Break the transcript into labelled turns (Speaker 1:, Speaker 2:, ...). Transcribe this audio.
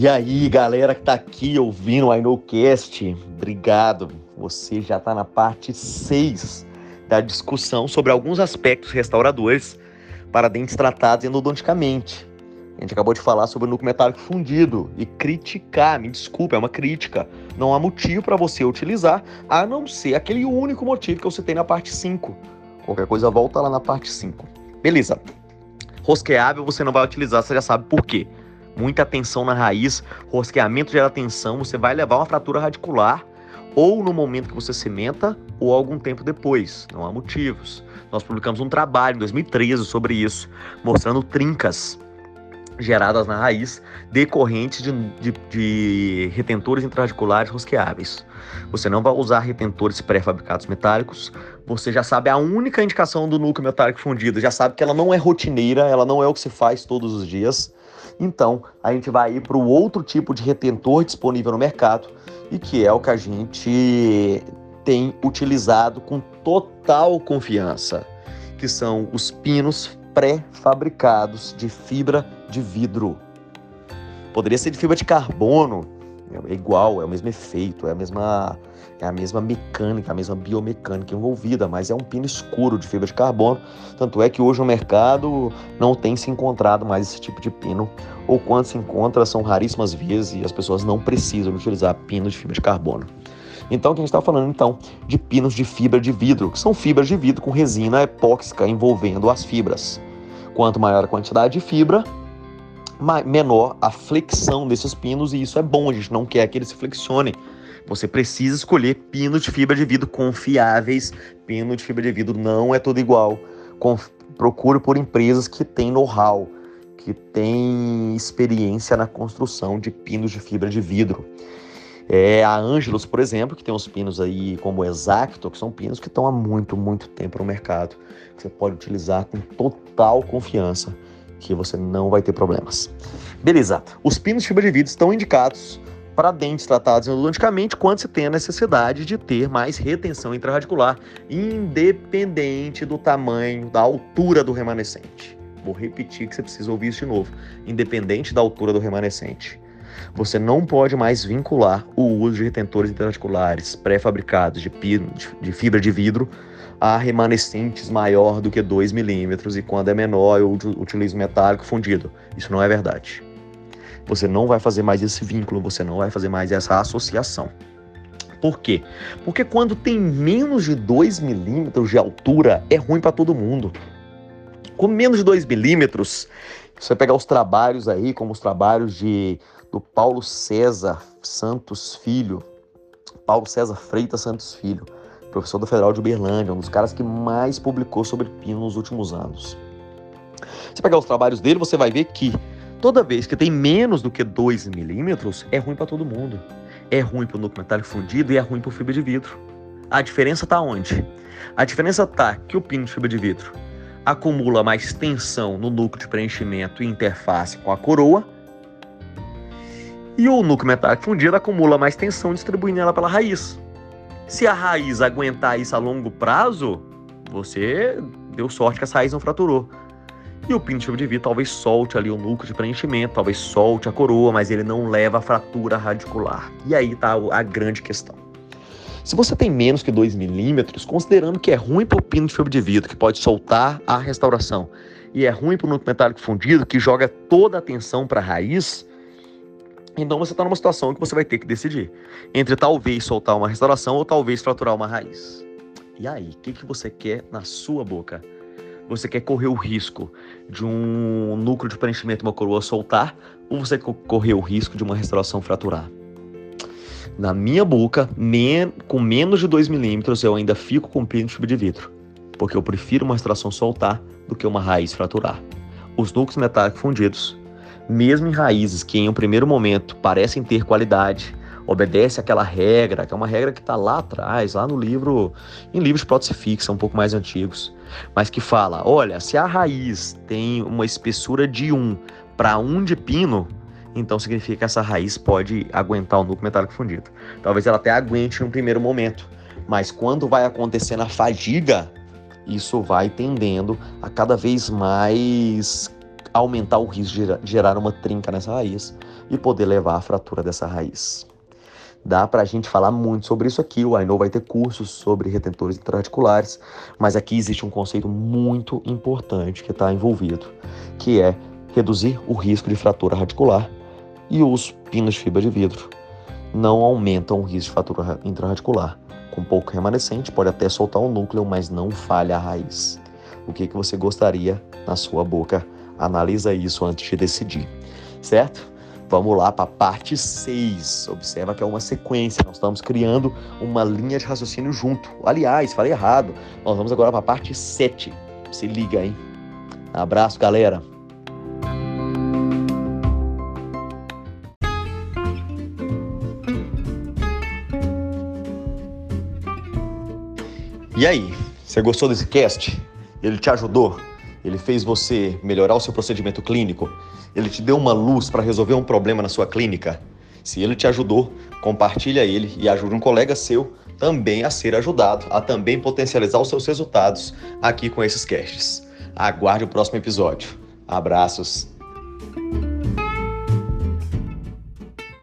Speaker 1: E aí, galera que tá aqui ouvindo o I Cast, obrigado. Você já tá na parte 6 da discussão sobre alguns aspectos restauradores para dentes tratados endodonticamente. A gente acabou de falar sobre o núcleo metálico fundido e criticar, me desculpa, é uma crítica. Não há motivo para você utilizar, a não ser aquele único motivo que você tem na parte 5. Qualquer coisa, volta lá na parte 5. Beleza. Rosqueável você não vai utilizar, você já sabe por quê muita tensão na raiz, rosqueamento gera tensão, você vai levar uma fratura radicular ou no momento que você cimenta ou algum tempo depois. Não há motivos. Nós publicamos um trabalho em 2013 sobre isso, mostrando trincas geradas na raiz decorrentes de, de, de, retentores intraradiculares rosqueáveis. Você não vai usar retentores pré-fabricados metálicos. Você já sabe a única indicação do núcleo metálico fundido, já sabe que ela não é rotineira, ela não é o que se faz todos os dias. Então, a gente vai ir para o outro tipo de retentor disponível no mercado e que é o que a gente tem utilizado com total confiança, que são os pinos pré-fabricados de fibra de vidro. Poderia ser de fibra de carbono, é igual, é o mesmo efeito, é a mesma é a mesma mecânica, a mesma biomecânica envolvida, mas é um pino escuro de fibra de carbono. Tanto é que hoje no mercado não tem se encontrado mais esse tipo de pino, ou quando se encontra são raríssimas vezes e as pessoas não precisam utilizar pino de fibra de carbono. Então, que a gente está falando então de pinos de fibra de vidro, que são fibras de vidro com resina epóxica envolvendo as fibras. Quanto maior a quantidade de fibra, menor a flexão desses pinos, e isso é bom, a gente não quer que eles se flexionem você precisa escolher pino de fibra de vidro confiáveis. Pino de fibra de vidro não é tudo igual. Conf... Procure por empresas que têm know-how, que têm experiência na construção de pinos de fibra de vidro. É, a Angelus, por exemplo, que tem uns pinos aí como Exacto, que são pinos que estão há muito, muito tempo no mercado. Que você pode utilizar com total confiança que você não vai ter problemas. Beleza, os pinos de fibra de vidro estão indicados para dentes tratados endodonticamente quando se tem a necessidade de ter mais retenção intraradicular, independente do tamanho, da altura do remanescente. Vou repetir que você precisa ouvir isso de novo. Independente da altura do remanescente. Você não pode mais vincular o uso de retentores intraradiculares pré-fabricados de, de fibra de vidro a remanescentes maior do que 2 milímetros e quando é menor eu utilizo metálico fundido. Isso não é verdade. Você não vai fazer mais esse vínculo, você não vai fazer mais essa associação. Por quê? Porque quando tem menos de 2 milímetros de altura, é ruim para todo mundo. Com menos de 2 milímetros, você vai pegar os trabalhos aí, como os trabalhos de, do Paulo César Santos Filho, Paulo César Freitas Santos Filho, professor da Federal de Uberlândia, um dos caras que mais publicou sobre pino nos últimos anos. Você pegar os trabalhos dele, você vai ver que Toda vez que tem menos do que 2 milímetros, é ruim para todo mundo. É ruim para o núcleo metálico fundido e é ruim para o fibra de vidro. A diferença está onde? A diferença está que o pino de fibra de vidro acumula mais tensão no núcleo de preenchimento e interface com a coroa, e o núcleo metálico fundido acumula mais tensão distribuindo ela pela raiz. Se a raiz aguentar isso a longo prazo, você deu sorte que essa raiz não fraturou. E o pino de vidro talvez solte ali o núcleo de preenchimento, talvez solte a coroa, mas ele não leva a fratura radicular. E aí está a grande questão. Se você tem menos que 2 milímetros, considerando que é ruim para o pino de fibra de vidro, que pode soltar a restauração, e é ruim para o núcleo metálico fundido, que joga toda a atenção para a raiz, então você está numa situação que você vai ter que decidir entre talvez soltar uma restauração ou talvez fraturar uma raiz. E aí, o que, que você quer na sua boca? Você quer correr o risco de um núcleo de preenchimento, uma coroa soltar, ou você quer correr o risco de uma restauração fraturar? Na minha boca, men com menos de 2 milímetros, eu ainda fico com pino de vidro, porque eu prefiro uma restauração soltar do que uma raiz fraturar. Os núcleos metálicos fundidos mesmo em raízes que em um primeiro momento parecem ter qualidade, obedece aquela regra, que é uma regra que está lá atrás, lá no livro, em livros prótese fixa, um pouco mais antigos, mas que fala: olha, se a raiz tem uma espessura de 1 para 1 de pino, então significa que essa raiz pode aguentar o núcleo metálico fundido. Talvez ela até aguente no primeiro momento, mas quando vai acontecendo a fadiga, isso vai tendendo a cada vez mais aumentar o risco de gerar uma trinca nessa raiz e poder levar à fratura dessa raiz. Dá para a gente falar muito sobre isso aqui. O Aino vai ter cursos sobre retentores intraarticulares, mas aqui existe um conceito muito importante que está envolvido, que é reduzir o risco de fratura radicular e os pinos de fibra de vidro não aumentam o risco de fratura intraradicular. Com pouco remanescente, pode até soltar o núcleo, mas não falha a raiz. O que, que você gostaria na sua boca? Analisa isso antes de decidir, certo? Vamos lá para a parte 6. Observa que é uma sequência. Nós estamos criando uma linha de raciocínio junto. Aliás, falei errado. Nós vamos agora para a parte 7. Se liga, hein? Abraço, galera. E aí, você gostou desse cast? Ele te ajudou? Ele fez você melhorar o seu procedimento clínico? Ele te deu uma luz para resolver um problema na sua clínica? Se ele te ajudou, compartilha ele e ajude um colega seu também a ser ajudado, a também potencializar os seus resultados aqui com esses casts. Aguarde o próximo episódio. Abraços.